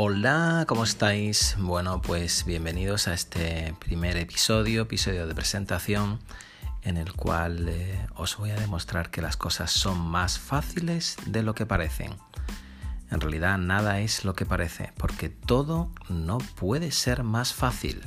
Hola, ¿cómo estáis? Bueno, pues bienvenidos a este primer episodio, episodio de presentación, en el cual eh, os voy a demostrar que las cosas son más fáciles de lo que parecen. En realidad nada es lo que parece, porque todo no puede ser más fácil.